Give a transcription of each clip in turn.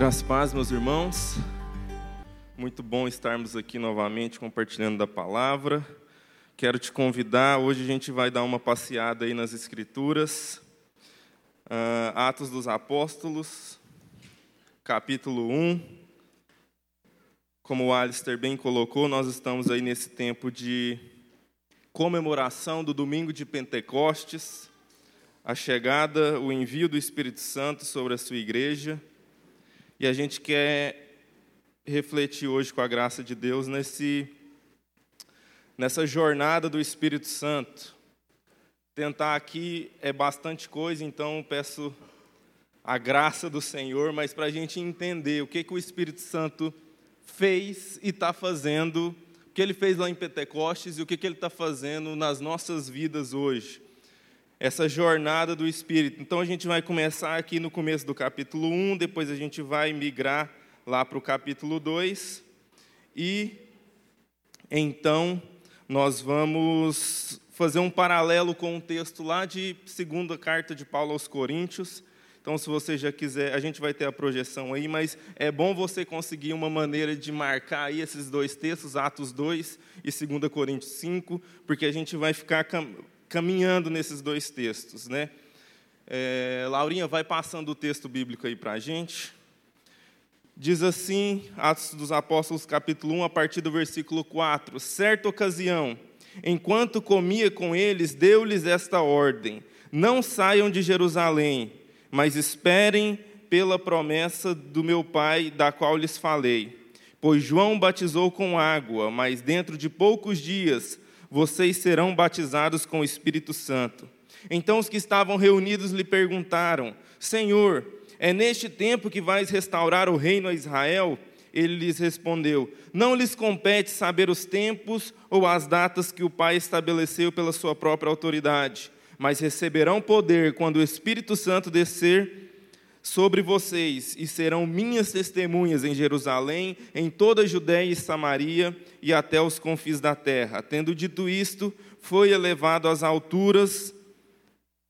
Graças paz, meus irmãos. Muito bom estarmos aqui novamente compartilhando da palavra. Quero te convidar, hoje a gente vai dar uma passeada aí nas Escrituras. Uh, Atos dos Apóstolos, capítulo 1. Como o Alistair bem colocou, nós estamos aí nesse tempo de comemoração do domingo de Pentecostes, a chegada, o envio do Espírito Santo sobre a sua igreja. E a gente quer refletir hoje, com a graça de Deus, nesse nessa jornada do Espírito Santo. Tentar aqui é bastante coisa, então peço a graça do Senhor, mas para a gente entender o que, que o Espírito Santo fez e está fazendo, o que ele fez lá em Pentecostes e o que, que ele está fazendo nas nossas vidas hoje. Essa jornada do Espírito. Então a gente vai começar aqui no começo do capítulo 1, depois a gente vai migrar lá para o capítulo 2 e então nós vamos fazer um paralelo com um texto lá de segunda carta de Paulo aos Coríntios. Então, se você já quiser, a gente vai ter a projeção aí, mas é bom você conseguir uma maneira de marcar aí esses dois textos, Atos 2 e 2 Coríntios 5, porque a gente vai ficar caminhando nesses dois textos, né? É, Laurinha, vai passando o texto bíblico aí para a gente. Diz assim, Atos dos Apóstolos, capítulo 1, a partir do versículo 4: Certa ocasião, enquanto comia com eles, deu-lhes esta ordem: Não saiam de Jerusalém, mas esperem pela promessa do meu Pai, da qual lhes falei. Pois João batizou com água, mas dentro de poucos dias vocês serão batizados com o Espírito Santo. Então os que estavam reunidos lhe perguntaram: Senhor, é neste tempo que vais restaurar o reino a Israel? Ele lhes respondeu: Não lhes compete saber os tempos ou as datas que o Pai estabeleceu pela sua própria autoridade, mas receberão poder quando o Espírito Santo descer sobre vocês e serão minhas testemunhas em Jerusalém, em toda a Judéia e Samaria e até os confins da terra. Tendo dito isto, foi elevado às alturas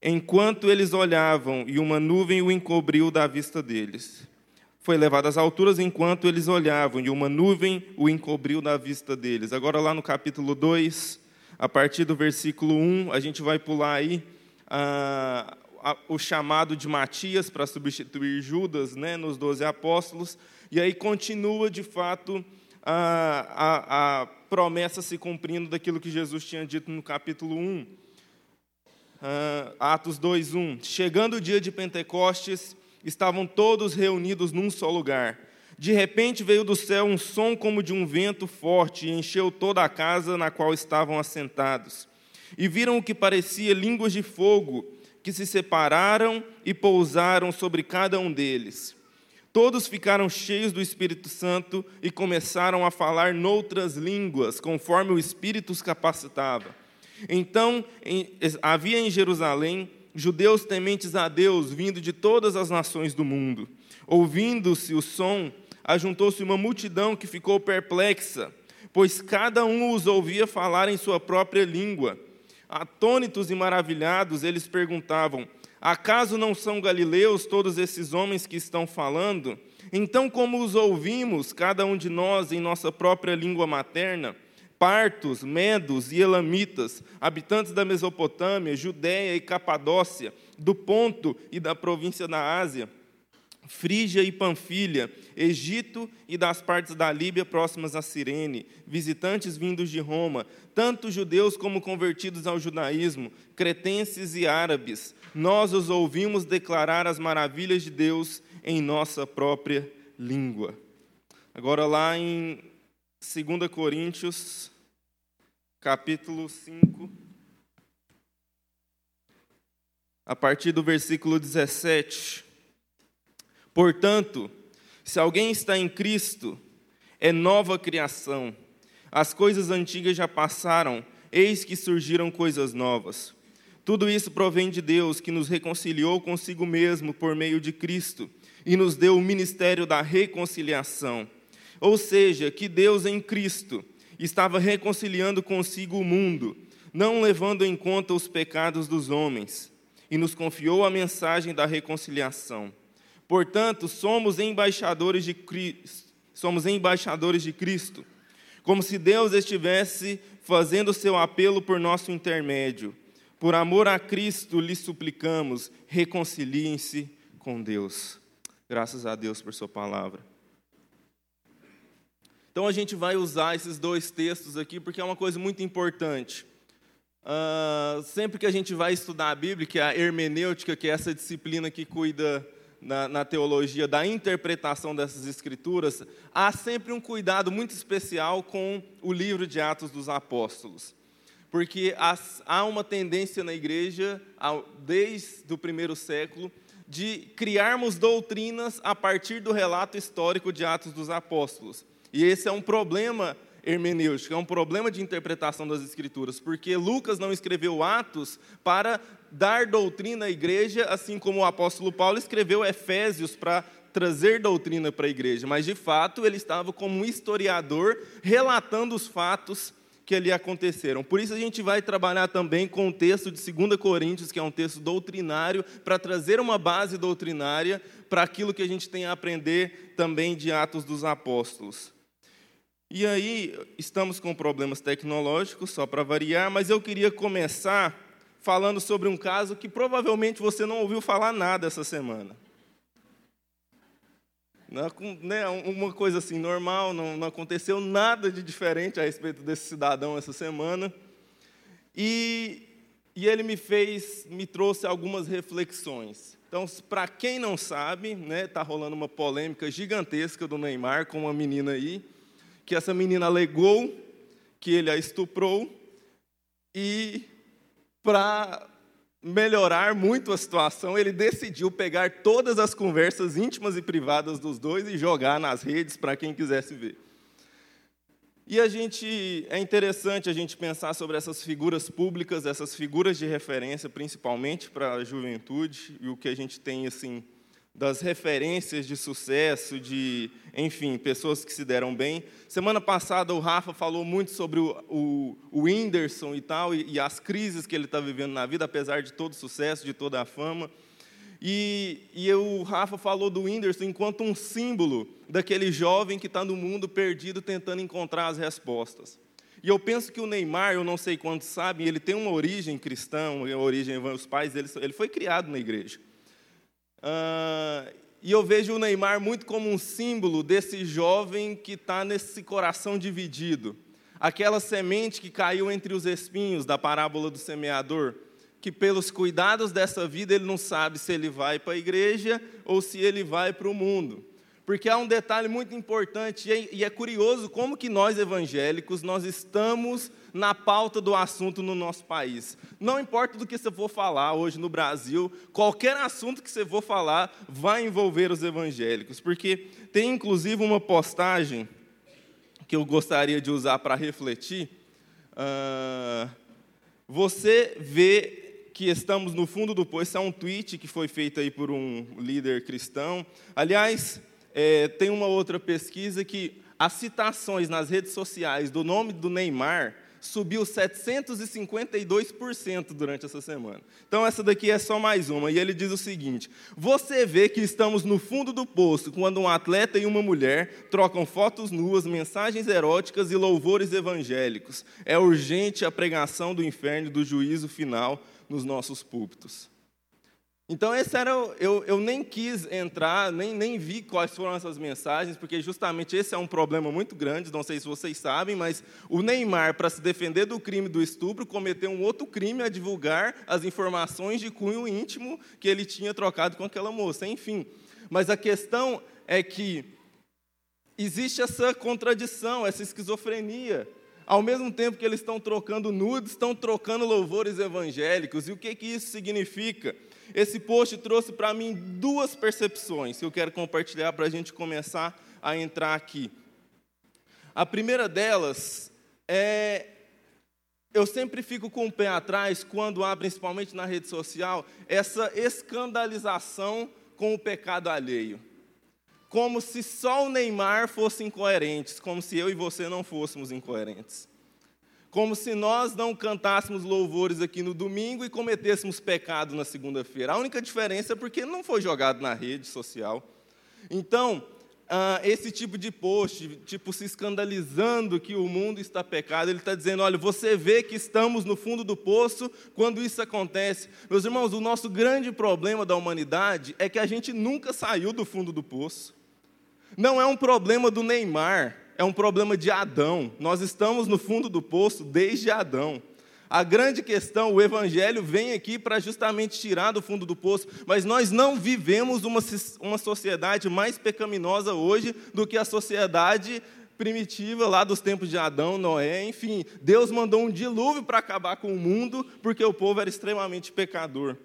enquanto eles olhavam, e uma nuvem o encobriu da vista deles. Foi levado às alturas enquanto eles olhavam, e uma nuvem o encobriu da vista deles. Agora, lá no capítulo 2, a partir do versículo 1, a gente vai pular aí ah, o chamado de Matias para substituir Judas né, nos doze apóstolos, e aí continua, de fato, a, a, a promessa se cumprindo daquilo que Jesus tinha dito no capítulo 1 uh, Atos 2:1. Chegando o dia de Pentecostes, estavam todos reunidos num só lugar. De repente veio do céu um som como de um vento forte e encheu toda a casa na qual estavam assentados. E viram o que parecia línguas de fogo, que se separaram e pousaram sobre cada um deles. Todos ficaram cheios do Espírito Santo e começaram a falar noutras línguas, conforme o Espírito os capacitava. Então em, havia em Jerusalém judeus tementes a Deus, vindo de todas as nações do mundo. Ouvindo-se o som, ajuntou-se uma multidão que ficou perplexa, pois cada um os ouvia falar em sua própria língua. Atônitos e maravilhados, eles perguntavam: Acaso não são galileus todos esses homens que estão falando? Então, como os ouvimos, cada um de nós em nossa própria língua materna? partos, medos e elamitas, habitantes da Mesopotâmia, Judéia e Capadócia, do Ponto e da província da Ásia, Frígia e Panfilha, Egito e das partes da Líbia próximas a Cirene, visitantes vindos de Roma, tanto judeus como convertidos ao judaísmo, cretenses e árabes, nós os ouvimos declarar as maravilhas de Deus em nossa própria língua. Agora, lá em 2 Coríntios capítulo 5, a partir do versículo 17. Portanto, se alguém está em Cristo, é nova criação. As coisas antigas já passaram, eis que surgiram coisas novas. Tudo isso provém de Deus, que nos reconciliou consigo mesmo por meio de Cristo e nos deu o ministério da reconciliação. Ou seja, que Deus em Cristo estava reconciliando consigo o mundo, não levando em conta os pecados dos homens, e nos confiou a mensagem da reconciliação. Portanto, somos embaixadores de Cristo, somos embaixadores de Cristo, como se Deus estivesse fazendo seu apelo por nosso intermédio. Por amor a Cristo, lhe suplicamos, reconciliem-se com Deus. Graças a Deus por Sua palavra. Então a gente vai usar esses dois textos aqui porque é uma coisa muito importante. Uh, sempre que a gente vai estudar a Bíblia, que é a hermenêutica, que é essa disciplina que cuida na, na, teologia da interpretação dessas escrituras, há sempre um cuidado muito especial com o livro de Atos dos Apóstolos. Porque há uma tendência na igreja, desde o primeiro século, de criarmos doutrinas a partir do relato histórico de Atos dos Apóstolos. E esse é um problema hermenêutico, é um problema de interpretação das Escrituras, porque Lucas não escreveu Atos para dar doutrina à igreja, assim como o apóstolo Paulo escreveu Efésios para trazer doutrina para a igreja, mas de fato ele estava como um historiador relatando os fatos que ali aconteceram. Por isso a gente vai trabalhar também com o texto de 2 Coríntios, que é um texto doutrinário, para trazer uma base doutrinária para aquilo que a gente tem a aprender também de Atos dos Apóstolos. E aí, estamos com problemas tecnológicos, só para variar, mas eu queria começar falando sobre um caso que provavelmente você não ouviu falar nada essa semana. Não, né, uma coisa assim normal, não, não, aconteceu nada de diferente a respeito desse cidadão essa semana. E, e ele me fez, me trouxe algumas reflexões. Então, para quem não sabe, está né, tá rolando uma polêmica gigantesca do Neymar com uma menina aí que essa menina alegou que ele a estuprou e para melhorar muito a situação, ele decidiu pegar todas as conversas íntimas e privadas dos dois e jogar nas redes para quem quisesse ver. E a gente é interessante a gente pensar sobre essas figuras públicas, essas figuras de referência, principalmente para a juventude e o que a gente tem assim das referências de sucesso, de, enfim, pessoas que se deram bem. Semana passada o Rafa falou muito sobre o, o, o Whindersson e tal, e, e as crises que ele está vivendo na vida, apesar de todo o sucesso, de toda a fama. E, e o Rafa falou do Whindersson enquanto um símbolo daquele jovem que está no mundo perdido tentando encontrar as respostas. E eu penso que o Neymar, eu não sei quantos sabem, ele tem uma origem cristã, uma origem, os pais dele, ele foi criado na igreja. Uh, e eu vejo o Neymar muito como um símbolo desse jovem que está nesse coração dividido. Aquela semente que caiu entre os espinhos da parábola do semeador, que pelos cuidados dessa vida ele não sabe se ele vai para a igreja ou se ele vai para o mundo. Porque há um detalhe muito importante é, e é curioso como que nós evangélicos nós estamos na pauta do assunto no nosso país. Não importa do que você for falar hoje no Brasil, qualquer assunto que você for falar vai envolver os evangélicos, porque tem inclusive uma postagem que eu gostaria de usar para refletir. Uh, você vê que estamos no fundo do poço. É um tweet que foi feito aí por um líder cristão. Aliás, é, tem uma outra pesquisa que as citações nas redes sociais do nome do Neymar subiu 752% durante essa semana. Então, essa daqui é só mais uma. E ele diz o seguinte: Você vê que estamos no fundo do poço quando um atleta e uma mulher trocam fotos nuas, mensagens eróticas e louvores evangélicos. É urgente a pregação do inferno do juízo final nos nossos púlpitos. Então, esse era, eu, eu nem quis entrar, nem, nem vi quais foram essas mensagens, porque justamente esse é um problema muito grande, não sei se vocês sabem, mas o Neymar, para se defender do crime do estupro, cometeu um outro crime a divulgar as informações de cunho íntimo que ele tinha trocado com aquela moça, enfim. Mas a questão é que existe essa contradição, essa esquizofrenia. Ao mesmo tempo que eles estão trocando nudes, estão trocando louvores evangélicos. E o que, que isso significa? Esse post trouxe para mim duas percepções que eu quero compartilhar para a gente começar a entrar aqui. A primeira delas é. Eu sempre fico com o pé atrás quando há, principalmente na rede social, essa escandalização com o pecado alheio. Como se só o Neymar fosse incoerente, como se eu e você não fôssemos incoerentes. Como se nós não cantássemos louvores aqui no domingo e cometêssemos pecado na segunda-feira. A única diferença é porque não foi jogado na rede social. Então, ah, esse tipo de post, tipo se escandalizando que o mundo está pecado, ele está dizendo: olha, você vê que estamos no fundo do poço quando isso acontece. Meus irmãos, o nosso grande problema da humanidade é que a gente nunca saiu do fundo do poço. Não é um problema do Neymar, é um problema de Adão. Nós estamos no fundo do poço desde Adão. A grande questão, o Evangelho vem aqui para justamente tirar do fundo do poço, mas nós não vivemos uma, uma sociedade mais pecaminosa hoje do que a sociedade primitiva lá dos tempos de Adão, Noé, enfim. Deus mandou um dilúvio para acabar com o mundo, porque o povo era extremamente pecador.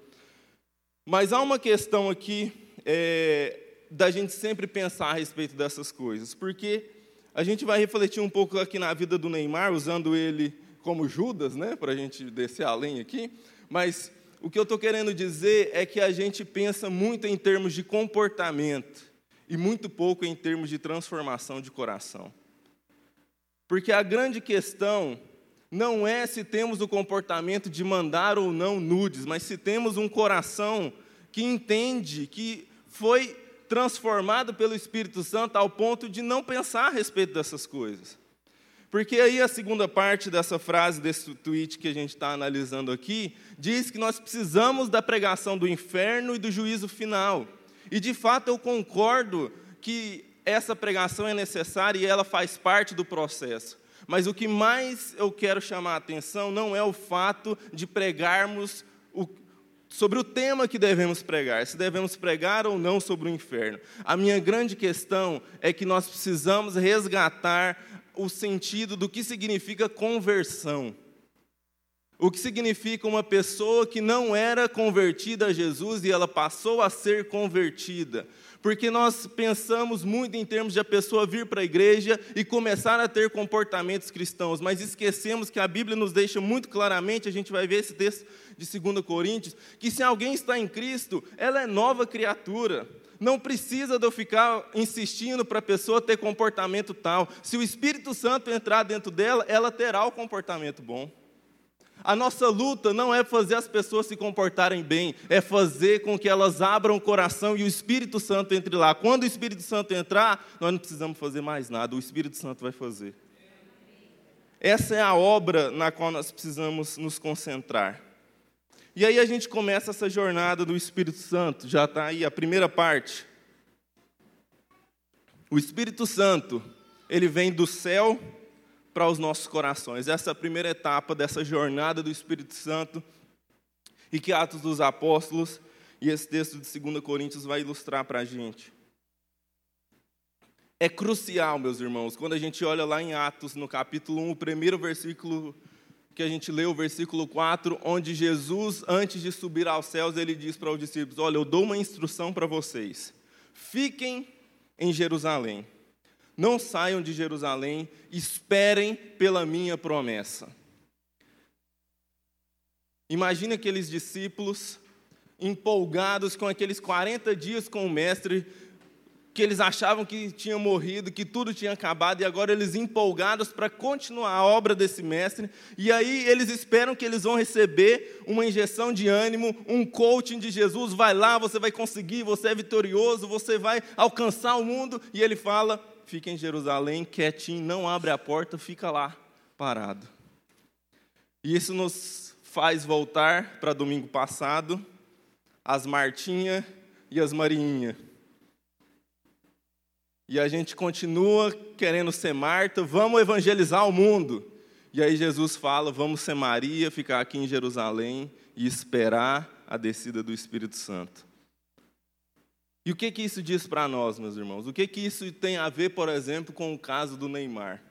Mas há uma questão aqui é, da gente sempre pensar a respeito dessas coisas, porque a gente vai refletir um pouco aqui na vida do Neymar, usando ele como Judas, né, para a gente descer além aqui, mas o que eu estou querendo dizer é que a gente pensa muito em termos de comportamento e muito pouco em termos de transformação de coração. Porque a grande questão não é se temos o comportamento de mandar ou não nudes, mas se temos um coração que entende que foi transformado pelo Espírito Santo ao ponto de não pensar a respeito dessas coisas. Porque aí a segunda parte dessa frase, desse tweet que a gente está analisando aqui, diz que nós precisamos da pregação do inferno e do juízo final. E de fato eu concordo que essa pregação é necessária e ela faz parte do processo. Mas o que mais eu quero chamar a atenção não é o fato de pregarmos o, sobre o tema que devemos pregar, se devemos pregar ou não sobre o inferno. A minha grande questão é que nós precisamos resgatar o sentido do que significa conversão. O que significa uma pessoa que não era convertida a Jesus e ela passou a ser convertida. Porque nós pensamos muito em termos de a pessoa vir para a igreja e começar a ter comportamentos cristãos, mas esquecemos que a Bíblia nos deixa muito claramente, a gente vai ver esse texto de 2 Coríntios, que se alguém está em Cristo, ela é nova criatura. Não precisa de eu ficar insistindo para a pessoa ter comportamento tal. Se o Espírito Santo entrar dentro dela, ela terá o comportamento bom. A nossa luta não é fazer as pessoas se comportarem bem, é fazer com que elas abram o coração e o Espírito Santo entre lá. Quando o Espírito Santo entrar, nós não precisamos fazer mais nada, o Espírito Santo vai fazer. Essa é a obra na qual nós precisamos nos concentrar. E aí a gente começa essa jornada do Espírito Santo, já está aí a primeira parte. O Espírito Santo, ele vem do céu para os nossos corações. Essa é a primeira etapa dessa jornada do Espírito Santo e que Atos dos Apóstolos e esse texto de 2 Coríntios vai ilustrar para a gente. É crucial, meus irmãos, quando a gente olha lá em Atos, no capítulo 1, o primeiro versículo que a gente leu o versículo 4, onde Jesus, antes de subir aos céus, ele diz para os discípulos: Olha, eu dou uma instrução para vocês. Fiquem em Jerusalém. Não saiam de Jerusalém, esperem pela minha promessa. Imagine aqueles discípulos empolgados com aqueles 40 dias com o Mestre, que eles achavam que tinha morrido, que tudo tinha acabado, e agora eles empolgados para continuar a obra desse mestre, e aí eles esperam que eles vão receber uma injeção de ânimo, um coaching de Jesus, vai lá, você vai conseguir, você é vitorioso, você vai alcançar o mundo, e ele fala: fica em Jerusalém, quietinho, não abre a porta, fica lá, parado. E isso nos faz voltar para domingo passado, as Martinha e as Marinha. E a gente continua querendo ser Marta, vamos evangelizar o mundo. E aí Jesus fala: vamos ser Maria, ficar aqui em Jerusalém e esperar a descida do Espírito Santo. E o que que isso diz para nós, meus irmãos? O que que isso tem a ver, por exemplo, com o caso do Neymar?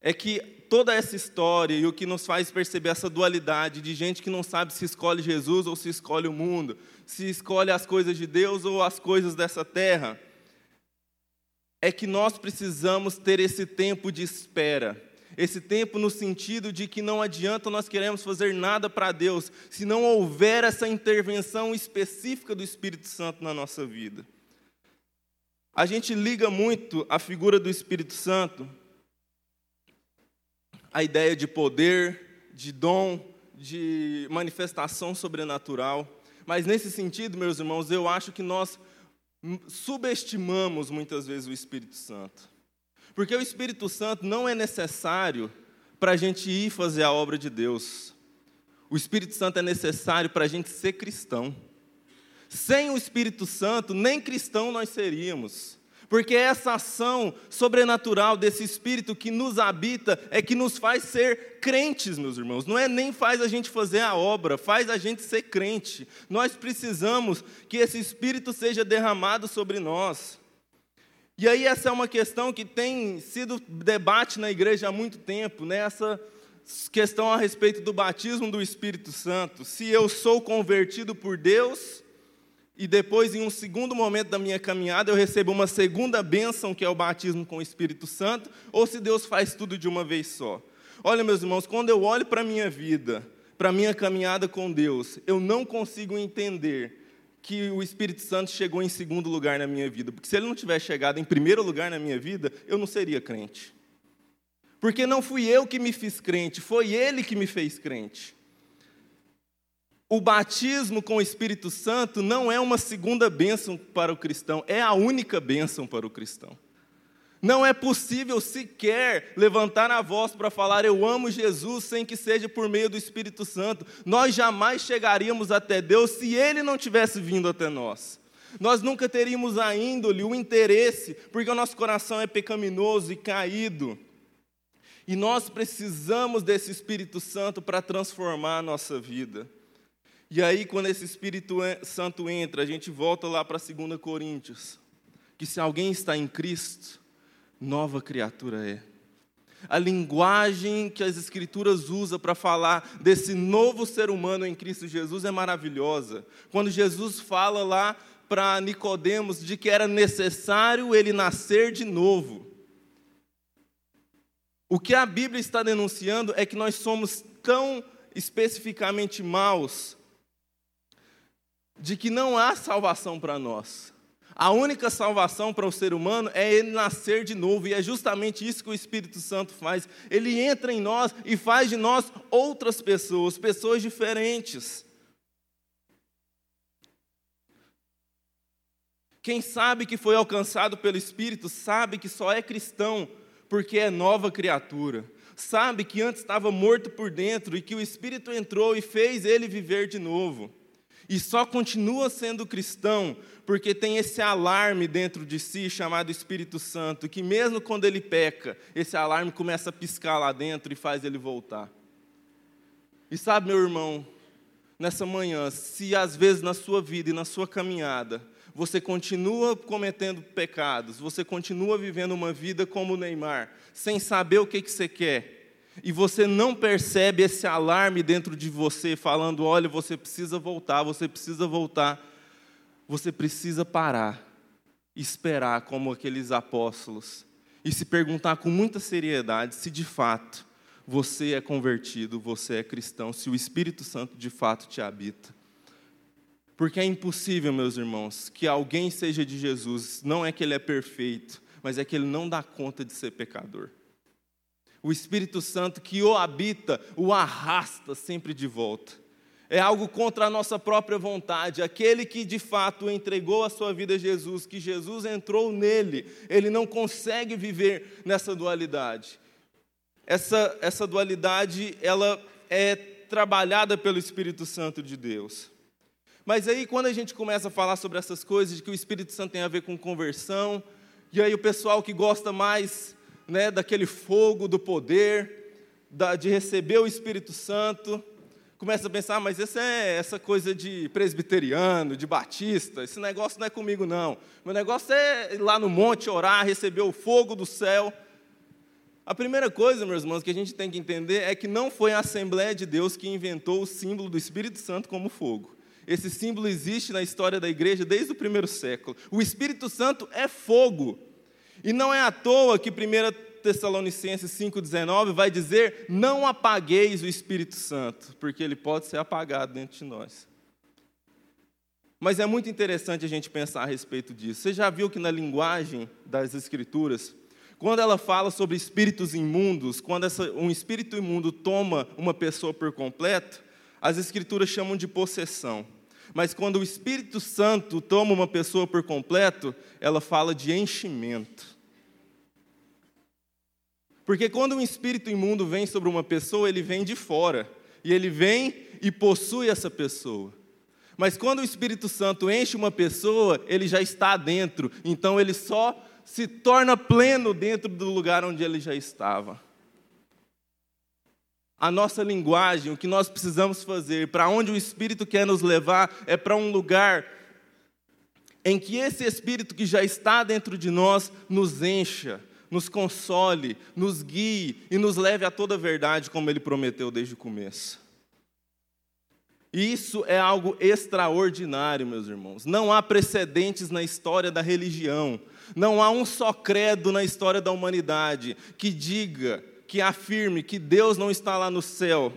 É que toda essa história e o que nos faz perceber essa dualidade de gente que não sabe se escolhe Jesus ou se escolhe o mundo, se escolhe as coisas de Deus ou as coisas dessa terra, é que nós precisamos ter esse tempo de espera. Esse tempo no sentido de que não adianta nós queremos fazer nada para Deus se não houver essa intervenção específica do Espírito Santo na nossa vida. A gente liga muito a figura do Espírito Santo a ideia de poder, de dom, de manifestação sobrenatural. Mas nesse sentido, meus irmãos, eu acho que nós subestimamos muitas vezes o Espírito Santo. Porque o Espírito Santo não é necessário para a gente ir fazer a obra de Deus. O Espírito Santo é necessário para a gente ser cristão. Sem o Espírito Santo, nem cristão nós seríamos. Porque essa ação sobrenatural desse Espírito que nos habita é que nos faz ser crentes, meus irmãos. Não é nem faz a gente fazer a obra, faz a gente ser crente. Nós precisamos que esse Espírito seja derramado sobre nós. E aí, essa é uma questão que tem sido debate na igreja há muito tempo, né? questão a respeito do batismo do Espírito Santo. Se eu sou convertido por Deus e depois, em um segundo momento da minha caminhada, eu recebo uma segunda bênção, que é o batismo com o Espírito Santo, ou se Deus faz tudo de uma vez só. Olha, meus irmãos, quando eu olho para a minha vida, para a minha caminhada com Deus, eu não consigo entender que o Espírito Santo chegou em segundo lugar na minha vida, porque se ele não tivesse chegado em primeiro lugar na minha vida, eu não seria crente. Porque não fui eu que me fiz crente, foi ele que me fez crente. O batismo com o Espírito Santo não é uma segunda bênção para o cristão, é a única bênção para o cristão. Não é possível sequer levantar a voz para falar eu amo Jesus sem que seja por meio do Espírito Santo. Nós jamais chegaríamos até Deus se ele não tivesse vindo até nós. Nós nunca teríamos a índole, o interesse, porque o nosso coração é pecaminoso e caído. E nós precisamos desse Espírito Santo para transformar a nossa vida. E aí, quando esse Espírito Santo entra, a gente volta lá para 2 Coríntios, que se alguém está em Cristo, nova criatura é. A linguagem que as Escrituras usam para falar desse novo ser humano em Cristo Jesus é maravilhosa. Quando Jesus fala lá para Nicodemos de que era necessário ele nascer de novo. O que a Bíblia está denunciando é que nós somos tão especificamente maus de que não há salvação para nós. A única salvação para o ser humano é ele nascer de novo, e é justamente isso que o Espírito Santo faz. Ele entra em nós e faz de nós outras pessoas, pessoas diferentes. Quem sabe que foi alcançado pelo Espírito, sabe que só é cristão porque é nova criatura. Sabe que antes estava morto por dentro e que o Espírito entrou e fez ele viver de novo. E só continua sendo cristão porque tem esse alarme dentro de si chamado Espírito Santo, que mesmo quando ele peca, esse alarme começa a piscar lá dentro e faz ele voltar. E sabe, meu irmão, nessa manhã, se às vezes na sua vida e na sua caminhada, você continua cometendo pecados, você continua vivendo uma vida como Neymar, sem saber o que, que você quer, e você não percebe esse alarme dentro de você, falando: olha, você precisa voltar, você precisa voltar, você precisa parar, esperar como aqueles apóstolos, e se perguntar com muita seriedade se de fato você é convertido, você é cristão, se o Espírito Santo de fato te habita. Porque é impossível, meus irmãos, que alguém seja de Jesus, não é que ele é perfeito, mas é que ele não dá conta de ser pecador o Espírito Santo que o habita, o arrasta sempre de volta. É algo contra a nossa própria vontade. Aquele que de fato entregou a sua vida a Jesus, que Jesus entrou nele, ele não consegue viver nessa dualidade. Essa, essa dualidade, ela é trabalhada pelo Espírito Santo de Deus. Mas aí, quando a gente começa a falar sobre essas coisas, de que o Espírito Santo tem a ver com conversão, e aí o pessoal que gosta mais né, daquele fogo do poder, da, de receber o Espírito Santo, começa a pensar, ah, mas essa é essa coisa de presbiteriano, de batista, esse negócio não é comigo não. Meu negócio é ir lá no monte orar, receber o fogo do céu. A primeira coisa, meus irmãos, que a gente tem que entender é que não foi a Assembleia de Deus que inventou o símbolo do Espírito Santo como fogo. Esse símbolo existe na história da igreja desde o primeiro século. O Espírito Santo é fogo. E não é à toa que 1 Tessalonicenses 5,19 vai dizer: Não apagueis o Espírito Santo, porque ele pode ser apagado dentro de nós. Mas é muito interessante a gente pensar a respeito disso. Você já viu que na linguagem das Escrituras, Quando ela fala sobre espíritos imundos, quando essa, um espírito imundo toma uma pessoa por completo, as escrituras chamam de possessão. Mas quando o Espírito Santo toma uma pessoa por completo, ela fala de enchimento. Porque quando um espírito imundo vem sobre uma pessoa, ele vem de fora. E ele vem e possui essa pessoa. Mas quando o Espírito Santo enche uma pessoa, ele já está dentro. Então ele só se torna pleno dentro do lugar onde ele já estava. A nossa linguagem, o que nós precisamos fazer, para onde o Espírito quer nos levar, é para um lugar em que esse Espírito que já está dentro de nós nos encha, nos console, nos guie e nos leve a toda a verdade, como ele prometeu desde o começo. E isso é algo extraordinário, meus irmãos. Não há precedentes na história da religião, não há um só credo na história da humanidade que diga, que afirme que Deus não está lá no céu,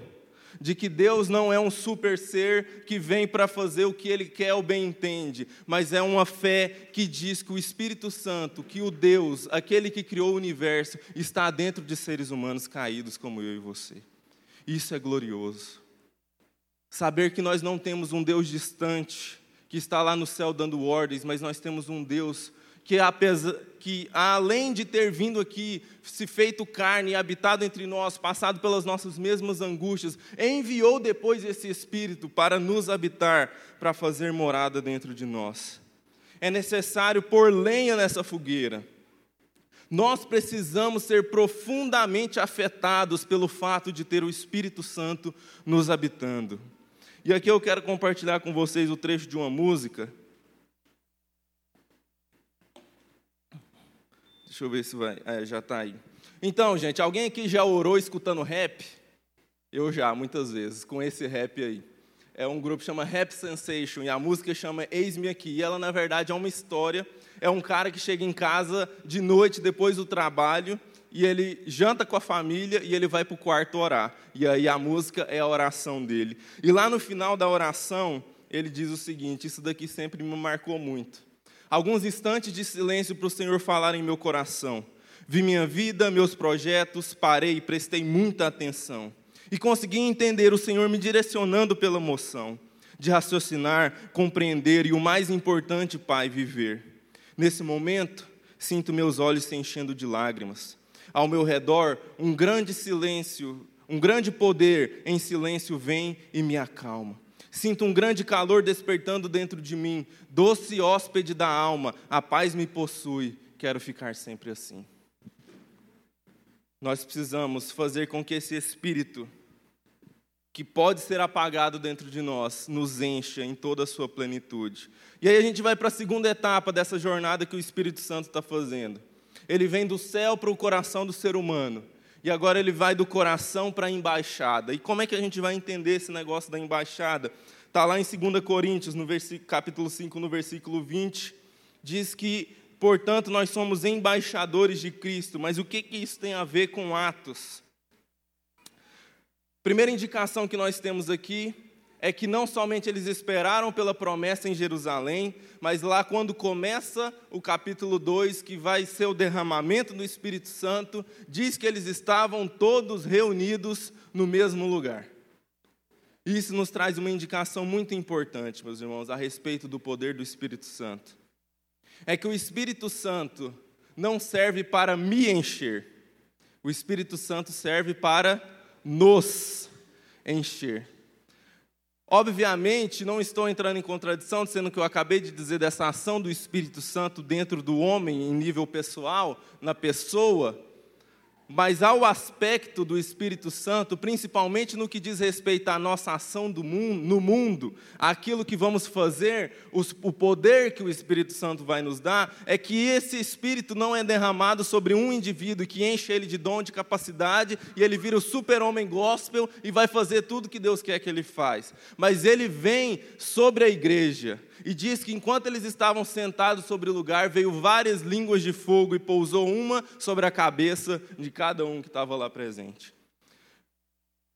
de que Deus não é um super ser que vem para fazer o que ele quer ou bem entende, mas é uma fé que diz que o Espírito Santo, que o Deus, aquele que criou o universo, está dentro de seres humanos caídos como eu e você. Isso é glorioso. Saber que nós não temos um Deus distante, que está lá no céu dando ordens, mas nós temos um Deus que, apesar, que além de ter vindo aqui, se feito carne habitado entre nós, passado pelas nossas mesmas angústias, enviou depois esse Espírito para nos habitar, para fazer morada dentro de nós. É necessário pôr lenha nessa fogueira. Nós precisamos ser profundamente afetados pelo fato de ter o Espírito Santo nos habitando. E aqui eu quero compartilhar com vocês o trecho de uma música Deixa eu ver se vai. É, já está aí. Então, gente, alguém aqui já orou escutando rap? Eu já, muitas vezes, com esse rap aí. É um grupo que chama Rap Sensation e a música chama Eis-me Aqui. E ela, na verdade, é uma história. É um cara que chega em casa de noite, depois do trabalho, e ele janta com a família e ele vai para o quarto orar. E aí a música é a oração dele. E lá no final da oração, ele diz o seguinte: Isso daqui sempre me marcou muito. Alguns instantes de silêncio para o Senhor falar em meu coração. Vi minha vida, meus projetos, parei e prestei muita atenção. E consegui entender o Senhor me direcionando pela emoção, de raciocinar, compreender e, o mais importante, Pai, viver. Nesse momento, sinto meus olhos se enchendo de lágrimas. Ao meu redor, um grande silêncio, um grande poder em silêncio vem e me acalma. Sinto um grande calor despertando dentro de mim, doce hóspede da alma, a paz me possui, quero ficar sempre assim. Nós precisamos fazer com que esse espírito, que pode ser apagado dentro de nós, nos encha em toda a sua plenitude. E aí a gente vai para a segunda etapa dessa jornada que o Espírito Santo está fazendo. Ele vem do céu para o coração do ser humano. E agora ele vai do coração para a embaixada. E como é que a gente vai entender esse negócio da embaixada? Está lá em 2 Coríntios, no capítulo 5, no versículo 20, diz que, portanto, nós somos embaixadores de Cristo. Mas o que, que isso tem a ver com Atos? Primeira indicação que nós temos aqui é que não somente eles esperaram pela promessa em Jerusalém, mas lá quando começa o capítulo 2, que vai ser o derramamento do Espírito Santo, diz que eles estavam todos reunidos no mesmo lugar. Isso nos traz uma indicação muito importante, meus irmãos, a respeito do poder do Espírito Santo. É que o Espírito Santo não serve para me encher, o Espírito Santo serve para nos encher. Obviamente, não estou entrando em contradição, sendo que eu acabei de dizer dessa ação do Espírito Santo dentro do homem, em nível pessoal, na pessoa, mas ao aspecto do Espírito Santo, principalmente no que diz respeito à nossa ação mundo, no mundo, aquilo que vamos fazer, os, o poder que o Espírito Santo vai nos dar, é que esse Espírito não é derramado sobre um indivíduo que enche ele de dom, de capacidade, e ele vira o super-homem gospel e vai fazer tudo que Deus quer que ele faz. Mas ele vem sobre a igreja, e diz que enquanto eles estavam sentados sobre o lugar, veio várias línguas de fogo e pousou uma sobre a cabeça de cada um que estava lá presente.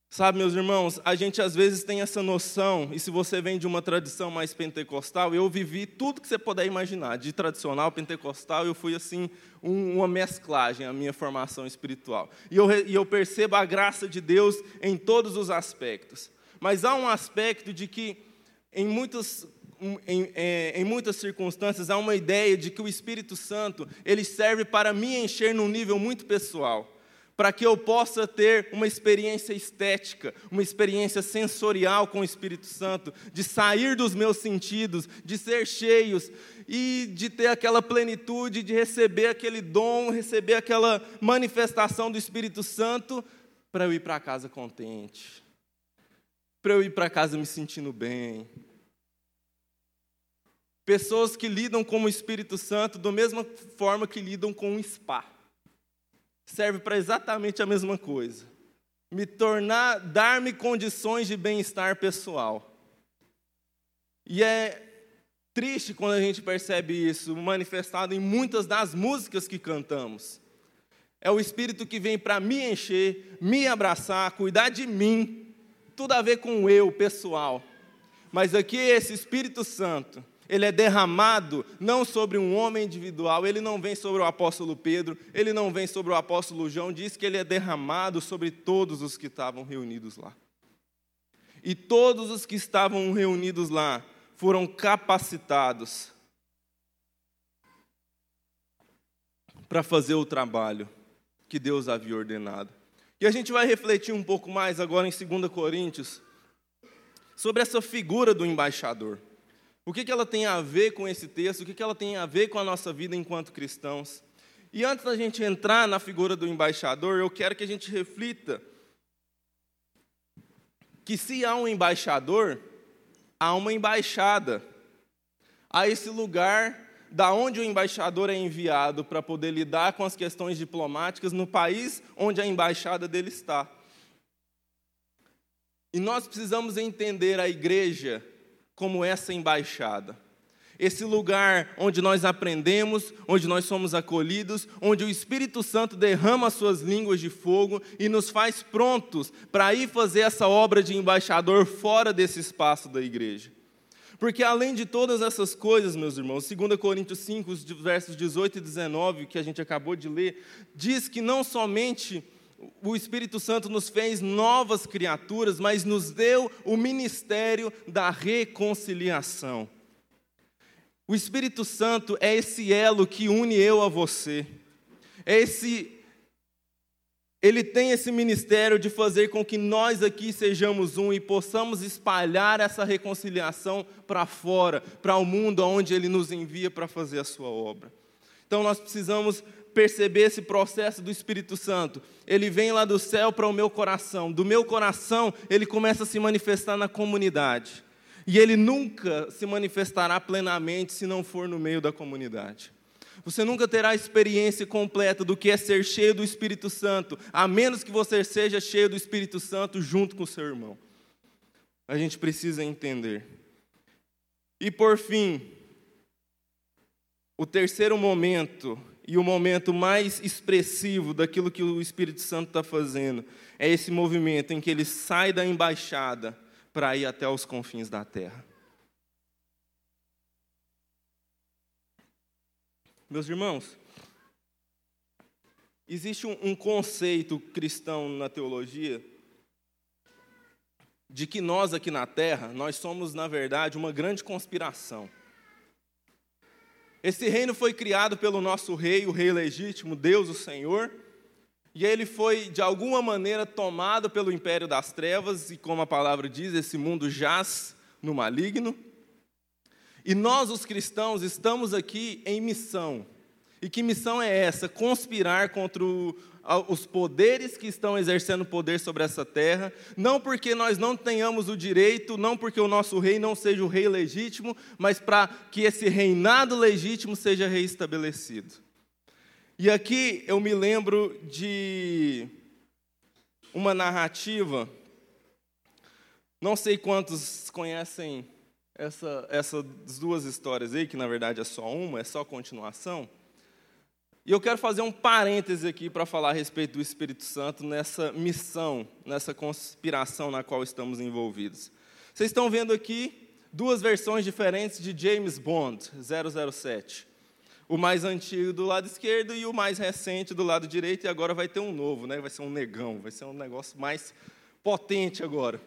Sabe, meus irmãos, a gente às vezes tem essa noção, e se você vem de uma tradição mais pentecostal, eu vivi tudo que você puder imaginar, de tradicional, pentecostal, eu fui assim, um, uma mesclagem, a minha formação espiritual. E eu, e eu percebo a graça de Deus em todos os aspectos. Mas há um aspecto de que, em muitas, em, é, em, muitas circunstâncias, há uma ideia de que o Espírito Santo ele serve para me encher num nível muito pessoal para que eu possa ter uma experiência estética, uma experiência sensorial com o Espírito Santo, de sair dos meus sentidos, de ser cheios e de ter aquela plenitude, de receber aquele dom, receber aquela manifestação do Espírito Santo, para eu ir para casa contente, para eu ir para casa me sentindo bem. Pessoas que lidam com o Espírito Santo da mesma forma que lidam com um spa serve para exatamente a mesma coisa. Me tornar, dar-me condições de bem-estar pessoal. E é triste quando a gente percebe isso manifestado em muitas das músicas que cantamos. É o Espírito que vem para me encher, me abraçar, cuidar de mim, tudo a ver com o eu pessoal. Mas aqui esse Espírito Santo, ele é derramado não sobre um homem individual, ele não vem sobre o apóstolo Pedro, ele não vem sobre o apóstolo João, diz que ele é derramado sobre todos os que estavam reunidos lá. E todos os que estavam reunidos lá foram capacitados para fazer o trabalho que Deus havia ordenado. E a gente vai refletir um pouco mais agora em 2 Coríntios sobre essa figura do embaixador. O que, que ela tem a ver com esse texto? O que, que ela tem a ver com a nossa vida enquanto cristãos? E antes da gente entrar na figura do embaixador, eu quero que a gente reflita que se há um embaixador, há uma embaixada. Há esse lugar da onde o embaixador é enviado para poder lidar com as questões diplomáticas no país onde a embaixada dele está. E nós precisamos entender a igreja como essa embaixada. Esse lugar onde nós aprendemos, onde nós somos acolhidos, onde o Espírito Santo derrama suas línguas de fogo e nos faz prontos para ir fazer essa obra de embaixador fora desse espaço da igreja. Porque além de todas essas coisas, meus irmãos, 2 Coríntios 5, versos 18 e 19, que a gente acabou de ler, diz que não somente o Espírito Santo nos fez novas criaturas, mas nos deu o ministério da reconciliação. O Espírito Santo é esse elo que une eu a você. É esse ele tem esse ministério de fazer com que nós aqui sejamos um e possamos espalhar essa reconciliação para fora, para o mundo onde ele nos envia para fazer a sua obra. Então nós precisamos perceber esse processo do Espírito Santo. Ele vem lá do céu para o meu coração. Do meu coração, ele começa a se manifestar na comunidade. E ele nunca se manifestará plenamente se não for no meio da comunidade. Você nunca terá a experiência completa do que é ser cheio do Espírito Santo, a menos que você seja cheio do Espírito Santo junto com o seu irmão. A gente precisa entender. E por fim, o terceiro momento e o momento mais expressivo daquilo que o Espírito Santo está fazendo é esse movimento em que ele sai da embaixada para ir até os confins da terra. Meus irmãos, existe um, conceito cristão na teologia de que nós aqui na terra, nós somos, na verdade, uma grande conspiração. Esse reino foi criado pelo nosso rei, o rei legítimo, Deus, o Senhor, e ele foi, de alguma maneira, tomado pelo império das trevas, e como a palavra diz, esse mundo jaz no maligno. E nós, os cristãos, estamos aqui em missão. E que missão é essa? Conspirar contra o, os poderes que estão exercendo poder sobre essa terra, não porque nós não tenhamos o direito, não porque o nosso rei não seja o rei legítimo, mas para que esse reinado legítimo seja reestabelecido. E aqui eu me lembro de uma narrativa, não sei quantos conhecem essa, essas duas histórias aí, que na verdade é só uma, é só continuação E eu quero fazer um parêntese aqui para falar a respeito do Espírito Santo nessa missão, nessa conspiração na qual estamos envolvidos. Vocês estão vendo aqui duas versões diferentes de James Bond 007. O mais antigo do lado esquerdo e o mais recente do lado direito, e agora vai ter um novo, né? Vai ser um negão, vai ser um negócio mais potente agora.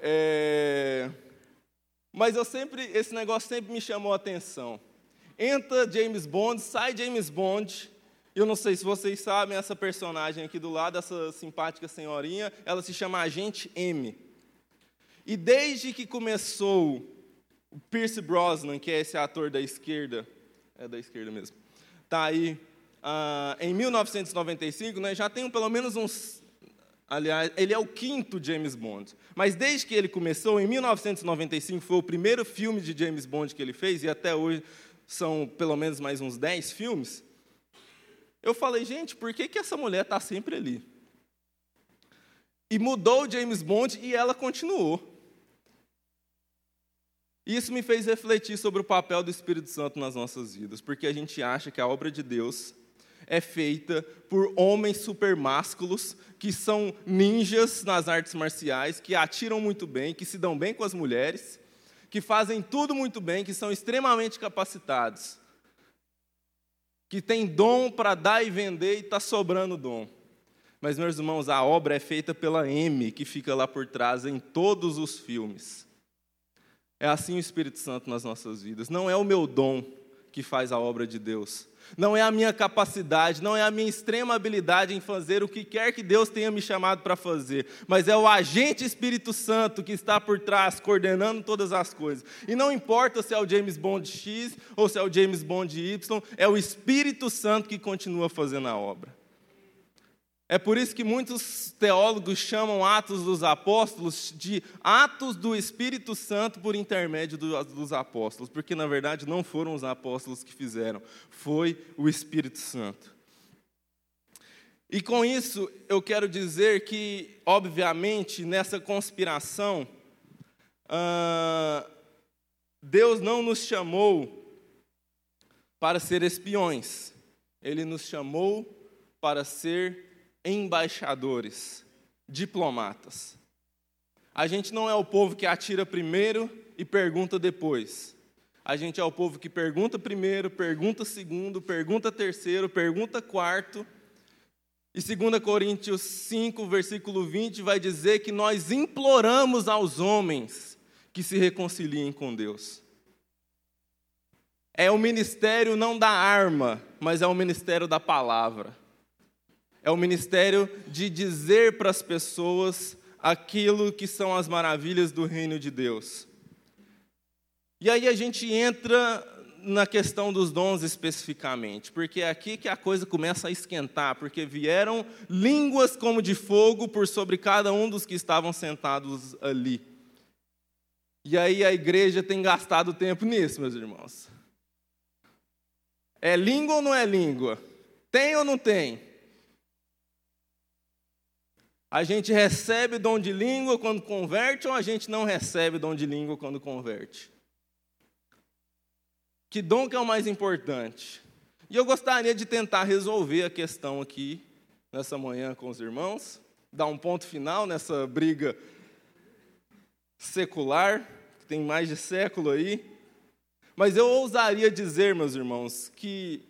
É... Mas eu sempre, esse negócio sempre me chamou a atenção entra James Bond, sai James Bond. Eu não sei se vocês sabem, essa personagem aqui do lado, essa simpática senhorinha, ela se chama Agente M. E desde que começou o Pierce Brosnan, que é esse ator da esquerda, é da esquerda mesmo, tá aí uh, em 1995, né, já tem pelo menos uns. Aliás, ele é o quinto James Bond. Mas desde que ele começou, em 1995, foi o primeiro filme de James Bond que ele fez, e até hoje são pelo menos mais uns 10 filmes, eu falei, gente, por que, que essa mulher está sempre ali? E mudou o James Bond e ela continuou. Isso me fez refletir sobre o papel do Espírito Santo nas nossas vidas, porque a gente acha que a obra de Deus é feita por homens supermásculos que são ninjas nas artes marciais, que atiram muito bem, que se dão bem com as mulheres, que fazem tudo muito bem, que são extremamente capacitados, que têm dom para dar e vender e está sobrando dom. Mas, meus irmãos, a obra é feita pela M, que fica lá por trás em todos os filmes. É assim o Espírito Santo nas nossas vidas. Não é o meu dom que faz a obra de Deus, não é a minha capacidade, não é a minha extrema habilidade em fazer o que quer que Deus tenha me chamado para fazer, mas é o agente Espírito Santo que está por trás, coordenando todas as coisas. E não importa se é o James Bond X ou se é o James Bond Y, é o Espírito Santo que continua fazendo a obra. É por isso que muitos teólogos chamam Atos dos Apóstolos de Atos do Espírito Santo por intermédio dos apóstolos, porque na verdade não foram os apóstolos que fizeram, foi o Espírito Santo. E com isso eu quero dizer que, obviamente, nessa conspiração, uh, Deus não nos chamou para ser espiões, Ele nos chamou para ser embaixadores, diplomatas. A gente não é o povo que atira primeiro e pergunta depois. A gente é o povo que pergunta primeiro, pergunta segundo, pergunta terceiro, pergunta quarto. E 2 Coríntios 5, versículo 20, vai dizer que nós imploramos aos homens que se reconciliem com Deus. É o ministério não da arma, mas é o ministério da palavra. É o ministério de dizer para as pessoas aquilo que são as maravilhas do reino de Deus. E aí a gente entra na questão dos dons especificamente, porque é aqui que a coisa começa a esquentar, porque vieram línguas como de fogo por sobre cada um dos que estavam sentados ali. E aí a igreja tem gastado tempo nisso, meus irmãos. É língua ou não é língua? Tem ou não tem? A gente recebe dom de língua quando converte ou a gente não recebe dom de língua quando converte? Que dom que é o mais importante? E eu gostaria de tentar resolver a questão aqui nessa manhã com os irmãos, dar um ponto final nessa briga secular, que tem mais de século aí. Mas eu ousaria dizer, meus irmãos, que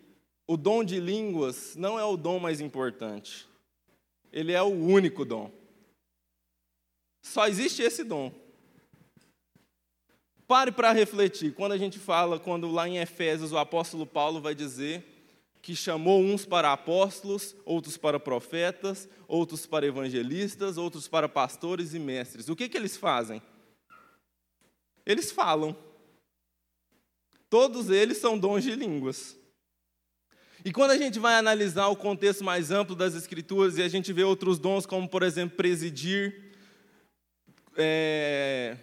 o dom de línguas não é o dom mais importante. Ele é o único dom. Só existe esse dom. Pare para refletir. Quando a gente fala, quando lá em Efésios o apóstolo Paulo vai dizer que chamou uns para apóstolos, outros para profetas, outros para evangelistas, outros para pastores e mestres. O que, que eles fazem? Eles falam. Todos eles são dons de línguas. E quando a gente vai analisar o contexto mais amplo das Escrituras e a gente vê outros dons, como por exemplo presidir, é,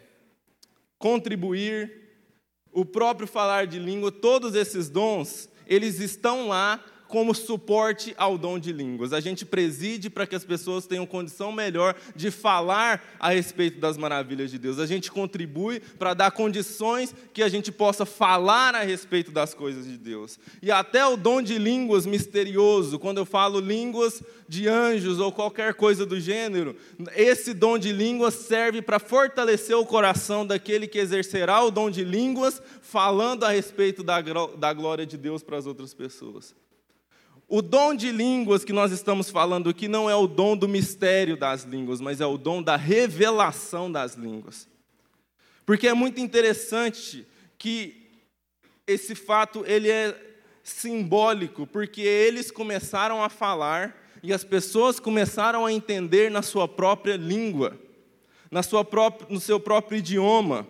contribuir, o próprio falar de língua, todos esses dons, eles estão lá como suporte ao dom de línguas. A gente preside para que as pessoas tenham condição melhor de falar a respeito das maravilhas de Deus. A gente contribui para dar condições que a gente possa falar a respeito das coisas de Deus. E até o dom de línguas misterioso, quando eu falo línguas de anjos ou qualquer coisa do gênero, esse dom de línguas serve para fortalecer o coração daquele que exercerá o dom de línguas, falando a respeito da, da glória de Deus para as outras pessoas. O dom de línguas que nós estamos falando aqui não é o dom do mistério das línguas, mas é o dom da revelação das línguas. Porque é muito interessante que esse fato ele é simbólico, porque eles começaram a falar e as pessoas começaram a entender na sua própria língua, na sua própria, no seu próprio idioma.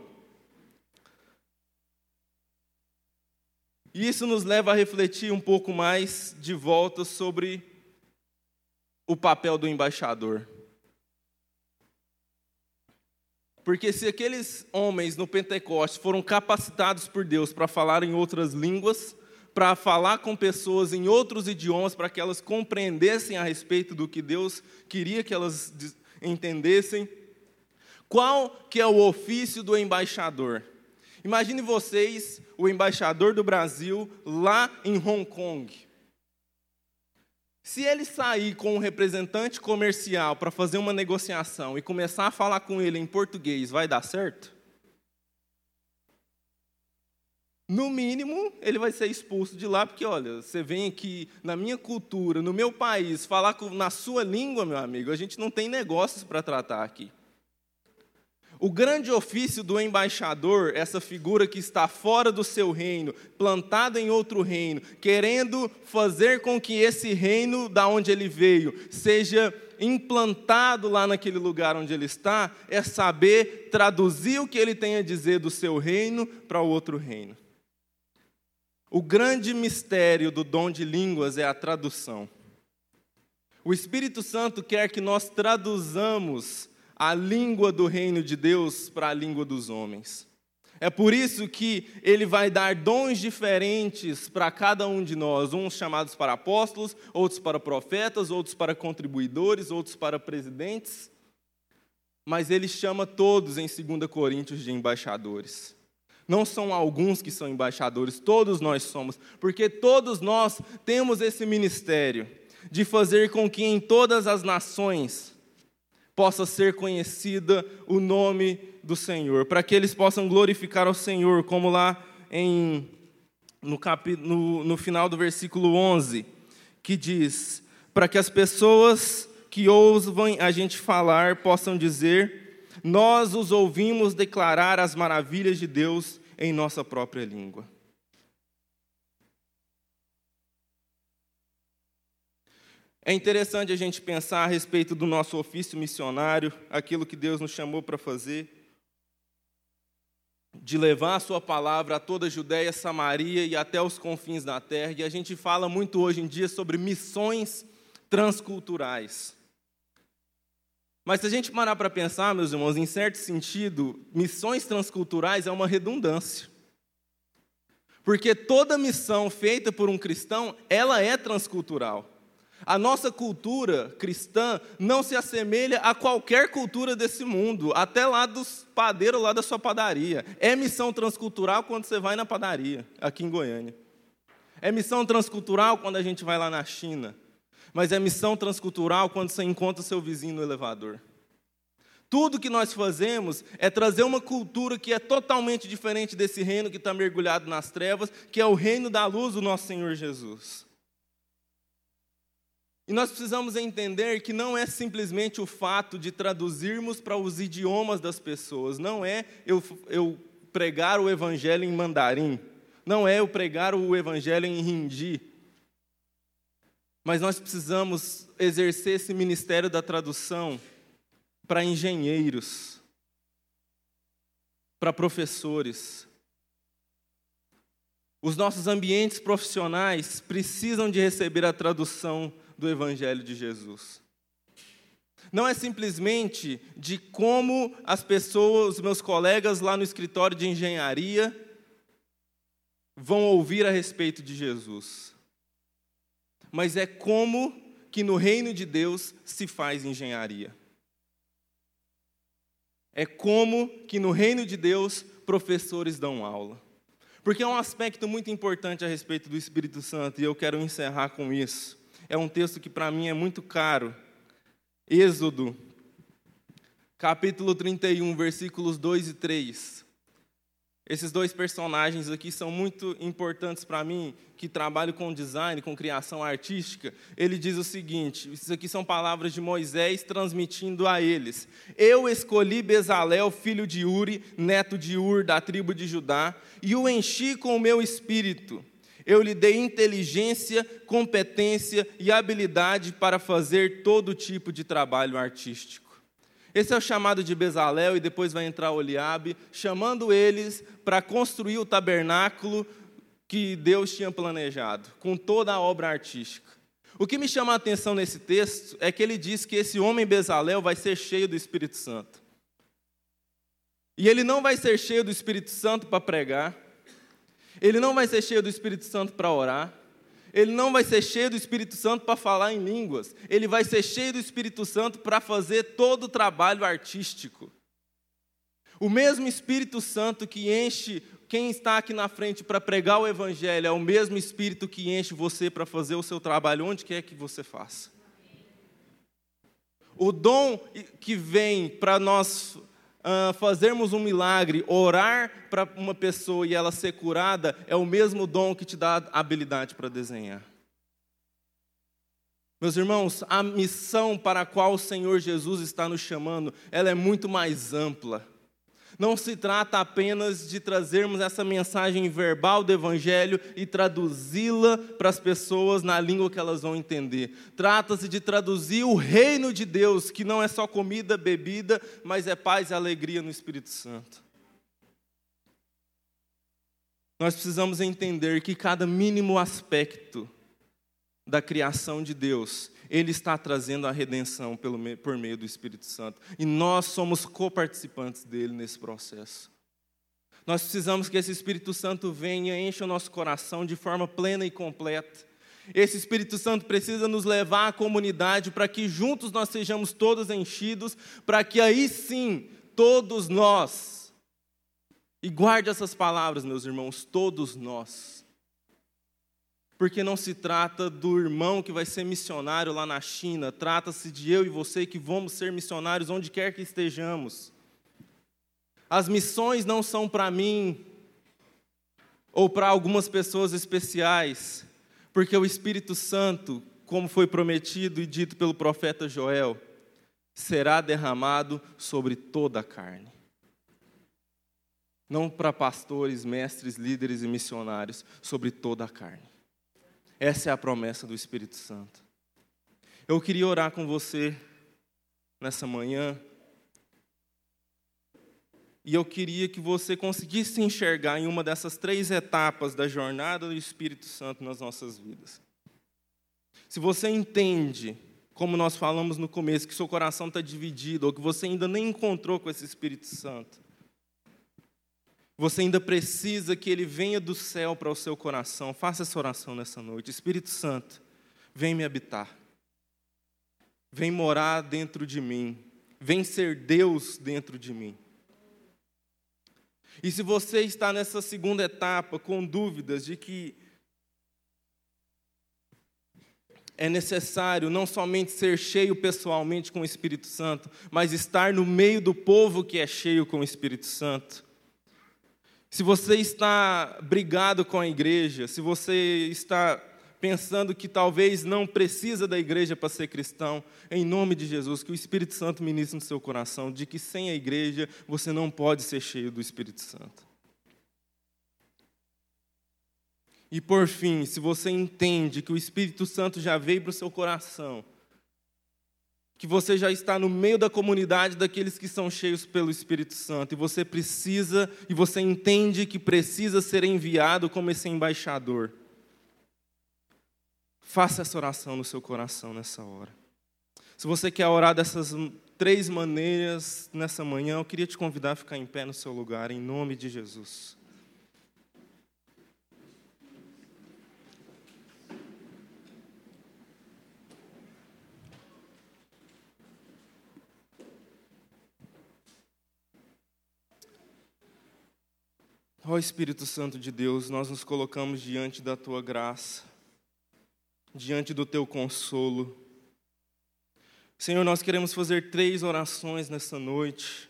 E isso nos leva a refletir um pouco mais de volta sobre o papel do embaixador. Porque se aqueles homens no Pentecostes foram capacitados por Deus para falar em outras línguas, para falar com pessoas em outros idiomas, para que elas compreendessem a respeito do que Deus queria que elas entendessem, qual que é o ofício do embaixador? Imagine vocês, o embaixador do Brasil, lá em Hong Kong. Se ele sair com um representante comercial para fazer uma negociação e começar a falar com ele em português, vai dar certo? No mínimo, ele vai ser expulso de lá, porque, olha, você vem aqui na minha cultura, no meu país, falar na sua língua, meu amigo, a gente não tem negócios para tratar aqui. O grande ofício do embaixador, essa figura que está fora do seu reino, plantada em outro reino, querendo fazer com que esse reino da onde ele veio seja implantado lá naquele lugar onde ele está, é saber traduzir o que ele tem a dizer do seu reino para o outro reino. O grande mistério do dom de línguas é a tradução. O Espírito Santo quer que nós traduzamos a língua do reino de Deus para a língua dos homens. É por isso que ele vai dar dons diferentes para cada um de nós, uns chamados para apóstolos, outros para profetas, outros para contribuidores, outros para presidentes. Mas ele chama todos em 2 Coríntios de embaixadores. Não são alguns que são embaixadores, todos nós somos, porque todos nós temos esse ministério de fazer com que em todas as nações possa ser conhecida o nome do Senhor, para que eles possam glorificar ao Senhor, como lá em, no, capi, no, no final do versículo 11, que diz: para que as pessoas que ousam a gente falar possam dizer, nós os ouvimos declarar as maravilhas de Deus em nossa própria língua. É interessante a gente pensar a respeito do nosso ofício missionário, aquilo que Deus nos chamou para fazer, de levar a sua palavra a toda a Judéia, Samaria e até os confins da terra. E a gente fala muito hoje em dia sobre missões transculturais. Mas se a gente parar para pensar, meus irmãos, em certo sentido, missões transculturais é uma redundância. Porque toda missão feita por um cristão, ela é transcultural. A nossa cultura cristã não se assemelha a qualquer cultura desse mundo, até lá dos padeiros lá da sua padaria. É missão transcultural quando você vai na padaria, aqui em Goiânia. É missão transcultural quando a gente vai lá na China. Mas é missão transcultural quando você encontra seu vizinho no elevador. Tudo que nós fazemos é trazer uma cultura que é totalmente diferente desse reino que está mergulhado nas trevas, que é o reino da luz do nosso Senhor Jesus. E nós precisamos entender que não é simplesmente o fato de traduzirmos para os idiomas das pessoas, não é eu, eu pregar o evangelho em mandarim, não é eu pregar o evangelho em hindi. Mas nós precisamos exercer esse ministério da tradução para engenheiros, para professores. Os nossos ambientes profissionais precisam de receber a tradução do Evangelho de Jesus. Não é simplesmente de como as pessoas, os meus colegas lá no escritório de engenharia, vão ouvir a respeito de Jesus. mas é como que no reino de Deus se faz engenharia. É como que no reino de Deus professores dão aula. Porque é um aspecto muito importante a respeito do Espírito Santo, e eu quero encerrar com isso. É um texto que para mim é muito caro. Êxodo, capítulo 31, versículos 2 e 3. Esses dois personagens aqui são muito importantes para mim, que trabalho com design, com criação artística. Ele diz o seguinte: isso aqui são palavras de Moisés transmitindo a eles. Eu escolhi Bezalel, filho de Uri, neto de Ur, da tribo de Judá, e o enchi com o meu espírito. Eu lhe dei inteligência, competência e habilidade para fazer todo tipo de trabalho artístico. Esse é o chamado de Bezalel, e depois vai entrar Oliabe, chamando eles para construir o tabernáculo que Deus tinha planejado, com toda a obra artística. O que me chama a atenção nesse texto é que ele diz que esse homem Bezalel vai ser cheio do Espírito Santo. E ele não vai ser cheio do Espírito Santo para pregar, ele não vai ser cheio do Espírito Santo para orar, ele não vai ser cheio do Espírito Santo para falar em línguas, ele vai ser cheio do Espírito Santo para fazer todo o trabalho artístico. O mesmo Espírito Santo que enche quem está aqui na frente para pregar o Evangelho é o mesmo Espírito que enche você para fazer o seu trabalho onde quer que você faça. O dom que vem para nós uh, fazermos um milagre, orar para uma pessoa e ela ser curada, é o mesmo dom que te dá habilidade para desenhar. Meus irmãos, a missão para a qual o Senhor Jesus está nos chamando, ela é muito mais ampla. Não se trata apenas de trazermos essa mensagem verbal do Evangelho e traduzi-la para as pessoas na língua que elas vão entender. Trata-se de traduzir o reino de Deus, que não é só comida, bebida, mas é paz e alegria no Espírito Santo. Nós precisamos entender que cada mínimo aspecto da criação de Deus ele está trazendo a redenção pelo, por meio do Espírito Santo. E nós somos coparticipantes dele nesse processo. Nós precisamos que esse Espírito Santo venha, encha o nosso coração de forma plena e completa. Esse Espírito Santo precisa nos levar à comunidade para que juntos nós sejamos todos enchidos, para que aí sim, todos nós, e guarde essas palavras, meus irmãos, todos nós, porque não se trata do irmão que vai ser missionário lá na China, trata-se de eu e você que vamos ser missionários onde quer que estejamos. As missões não são para mim ou para algumas pessoas especiais, porque o Espírito Santo, como foi prometido e dito pelo profeta Joel, será derramado sobre toda a carne. Não para pastores, mestres, líderes e missionários, sobre toda a carne. Essa é a promessa do Espírito Santo. Eu queria orar com você nessa manhã. E eu queria que você conseguisse enxergar em uma dessas três etapas da jornada do Espírito Santo nas nossas vidas. Se você entende, como nós falamos no começo, que seu coração está dividido, ou que você ainda nem encontrou com esse Espírito Santo, você ainda precisa que ele venha do céu para o seu coração. Faça essa oração nessa noite. Espírito Santo, vem me habitar. Vem morar dentro de mim. Vem ser Deus dentro de mim. E se você está nessa segunda etapa com dúvidas de que é necessário não somente ser cheio pessoalmente com o Espírito Santo, mas estar no meio do povo que é cheio com o Espírito Santo, se você está brigado com a igreja, se você está pensando que talvez não precisa da igreja para ser cristão, em nome de Jesus, que o Espírito Santo ministre no seu coração de que sem a igreja você não pode ser cheio do Espírito Santo. E por fim, se você entende que o Espírito Santo já veio para o seu coração, que você já está no meio da comunidade daqueles que são cheios pelo Espírito Santo e você precisa e você entende que precisa ser enviado como esse embaixador. Faça essa oração no seu coração nessa hora. Se você quer orar dessas três maneiras nessa manhã, eu queria te convidar a ficar em pé no seu lugar, em nome de Jesus. Ó oh, Espírito Santo de Deus, nós nos colocamos diante da tua graça, diante do teu consolo. Senhor, nós queremos fazer três orações nessa noite,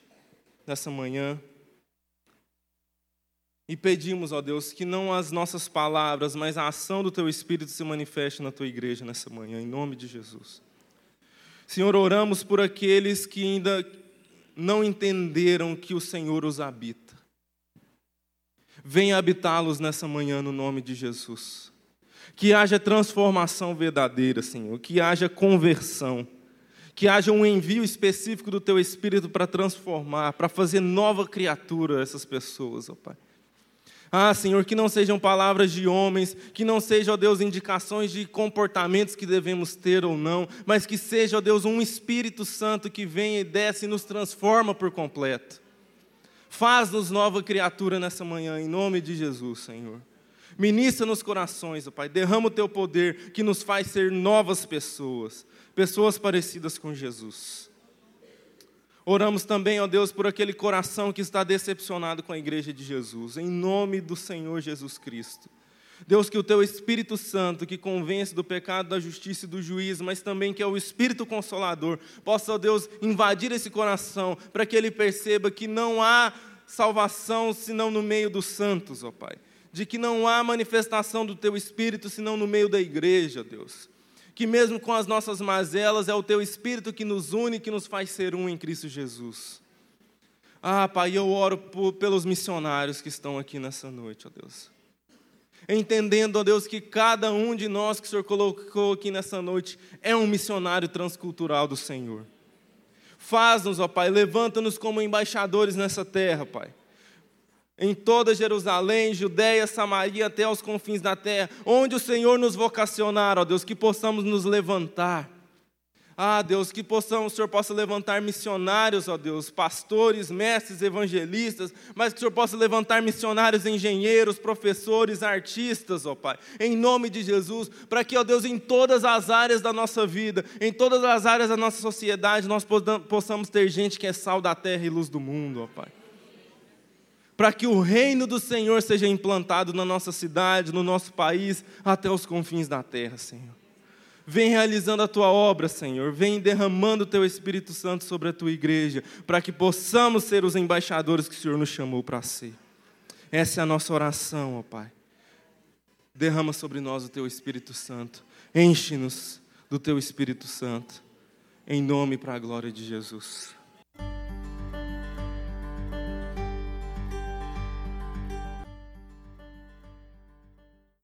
nessa manhã. E pedimos, ó Deus, que não as nossas palavras, mas a ação do Teu Espírito se manifeste na Tua igreja nessa manhã, em nome de Jesus. Senhor, oramos por aqueles que ainda não entenderam que o Senhor os habita. Venha habitá-los nessa manhã no nome de Jesus. Que haja transformação verdadeira, Senhor, que haja conversão que haja um envio específico do teu Espírito para transformar, para fazer nova criatura essas pessoas, ó Pai. Ah, Senhor, que não sejam palavras de homens, que não sejam, ó Deus, indicações de comportamentos que devemos ter ou não, mas que seja, ó Deus, um Espírito Santo que vem e desce e nos transforma por completo. Faz-nos nova criatura nessa manhã, em nome de Jesus, Senhor. Ministra nos corações, ó Pai, derrama o teu poder que nos faz ser novas pessoas, pessoas parecidas com Jesus. Oramos também, ó Deus, por aquele coração que está decepcionado com a igreja de Jesus, em nome do Senhor Jesus Cristo. Deus, que o teu Espírito Santo, que convence do pecado, da justiça e do juízo, mas também que é o Espírito Consolador, possa, ó Deus, invadir esse coração, para que ele perceba que não há salvação senão no meio dos santos, ó Pai. De que não há manifestação do teu Espírito senão no meio da igreja, Deus que mesmo com as nossas mazelas, é o teu Espírito que nos une, que nos faz ser um em Cristo Jesus. Ah, Pai, eu oro por, pelos missionários que estão aqui nessa noite, ó Deus. Entendendo, ó Deus, que cada um de nós que o Senhor colocou aqui nessa noite é um missionário transcultural do Senhor. Faz-nos, ó Pai, levanta-nos como embaixadores nessa terra, Pai em toda Jerusalém, Judéia, Samaria, até aos confins da terra, onde o Senhor nos vocacionar, ó Deus, que possamos nos levantar. Ah, Deus, que possamos, o Senhor possa levantar missionários, ó Deus, pastores, mestres, evangelistas, mas que o Senhor possa levantar missionários, engenheiros, professores, artistas, ó Pai, em nome de Jesus, para que, ó Deus, em todas as áreas da nossa vida, em todas as áreas da nossa sociedade, nós possamos ter gente que é sal da terra e luz do mundo, ó Pai para que o reino do Senhor seja implantado na nossa cidade, no nosso país, até os confins da terra, Senhor. Vem realizando a tua obra, Senhor. Vem derramando o teu Espírito Santo sobre a tua igreja, para que possamos ser os embaixadores que o Senhor nos chamou para ser. Essa é a nossa oração, ó Pai. Derrama sobre nós o teu Espírito Santo. Enche-nos do teu Espírito Santo. Em nome para a glória de Jesus.